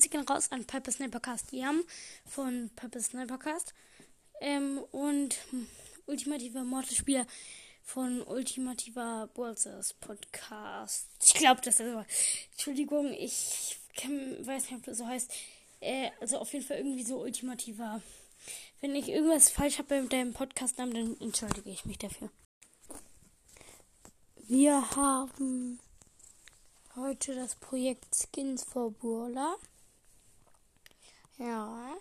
gehen raus an Piper Snipercast Yam von Piper Snipercast. Ähm, und ultimativer Mortal-Spieler von Ultimativer Ballstars Podcast. Ich glaube, das ist so. Entschuldigung, ich kann, weiß nicht, ob das so heißt. Äh, also auf jeden Fall irgendwie so ultimativer. Wenn ich irgendwas falsch habe mit deinem Podcast-Namen, dann entschuldige ich mich dafür. Wir haben heute das Projekt Skins for Burla. Ja.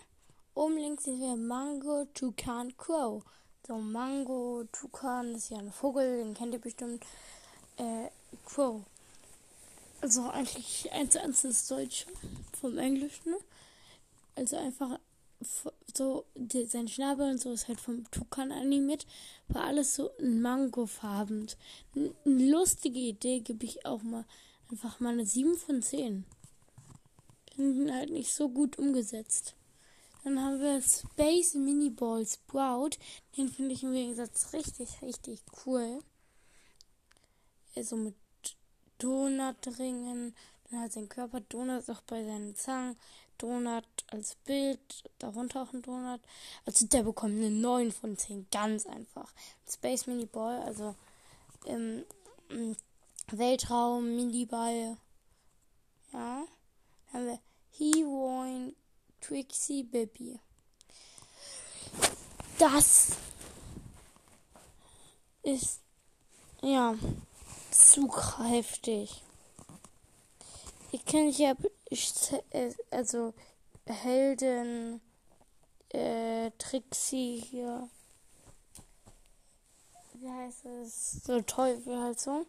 Oben links sehen wir Mango Tucan Crow. So, Mango Tucan ist ja ein Vogel, den kennt ihr bestimmt. Äh, Crow. Also eigentlich eins zu eins das Deutsche vom Englischen. Also einfach so, die, sein Schnabel und so ist halt vom Tukan animiert, war alles so mangofarben. Eine lustige Idee gebe ich auch mal einfach mal eine 7 von 10. Halt nicht so gut umgesetzt. Dann haben wir Space Mini Ball Sprout. Den finde ich im Gegensatz richtig, richtig cool. Also mit Donutringen. Dann hat sein Körper Donut auch bei seinen Zangen. Donut als Bild, darunter auch ein Donut. Also der bekommt eine 9 von 10, ganz einfach. Space Mini Ball, also im, im Weltraum Mini Ball. Ja. Dann haben wir Heroin Trixie Baby. Das ist ja zu kräftig. Ich kenne ja also Helden äh, Trixie hier. Wie heißt es? So Teufel halt so.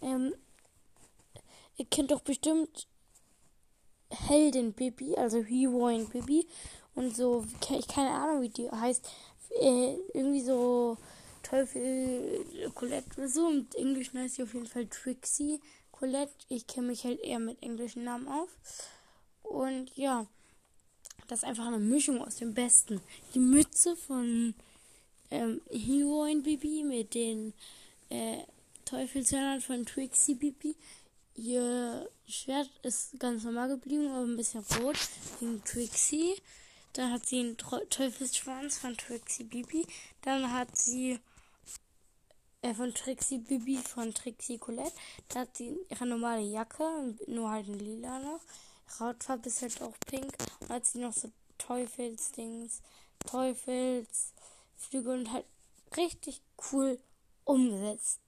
Ähm, ihr kennt doch bestimmt Helden Bibi, also Heroine Bibi und so, ich keine Ahnung, wie die heißt. Äh, irgendwie so Teufel Colette so. Und Englisch heißt sie auf jeden Fall Trixie Colette. Ich kenne mich halt eher mit englischen Namen auf. Und ja, das ist einfach eine Mischung aus dem Besten. Die Mütze von ähm, Heroine Bibi mit den äh, Teufelshörnern von Trixie Bibi. Ihr Schwert ist ganz normal geblieben, aber ein bisschen rot wegen Trixie. Dann hat sie einen Teufelsschwanz von Trixie Bibi. Dann hat sie äh, von Trixie Bibi von Trixie Colette. Da hat sie ihre normale Jacke, nur halt ein lila noch. Hautfarbe ist halt auch pink. Und hat sie noch so Teufelsdings, Teufelsflügel und halt richtig cool umgesetzt.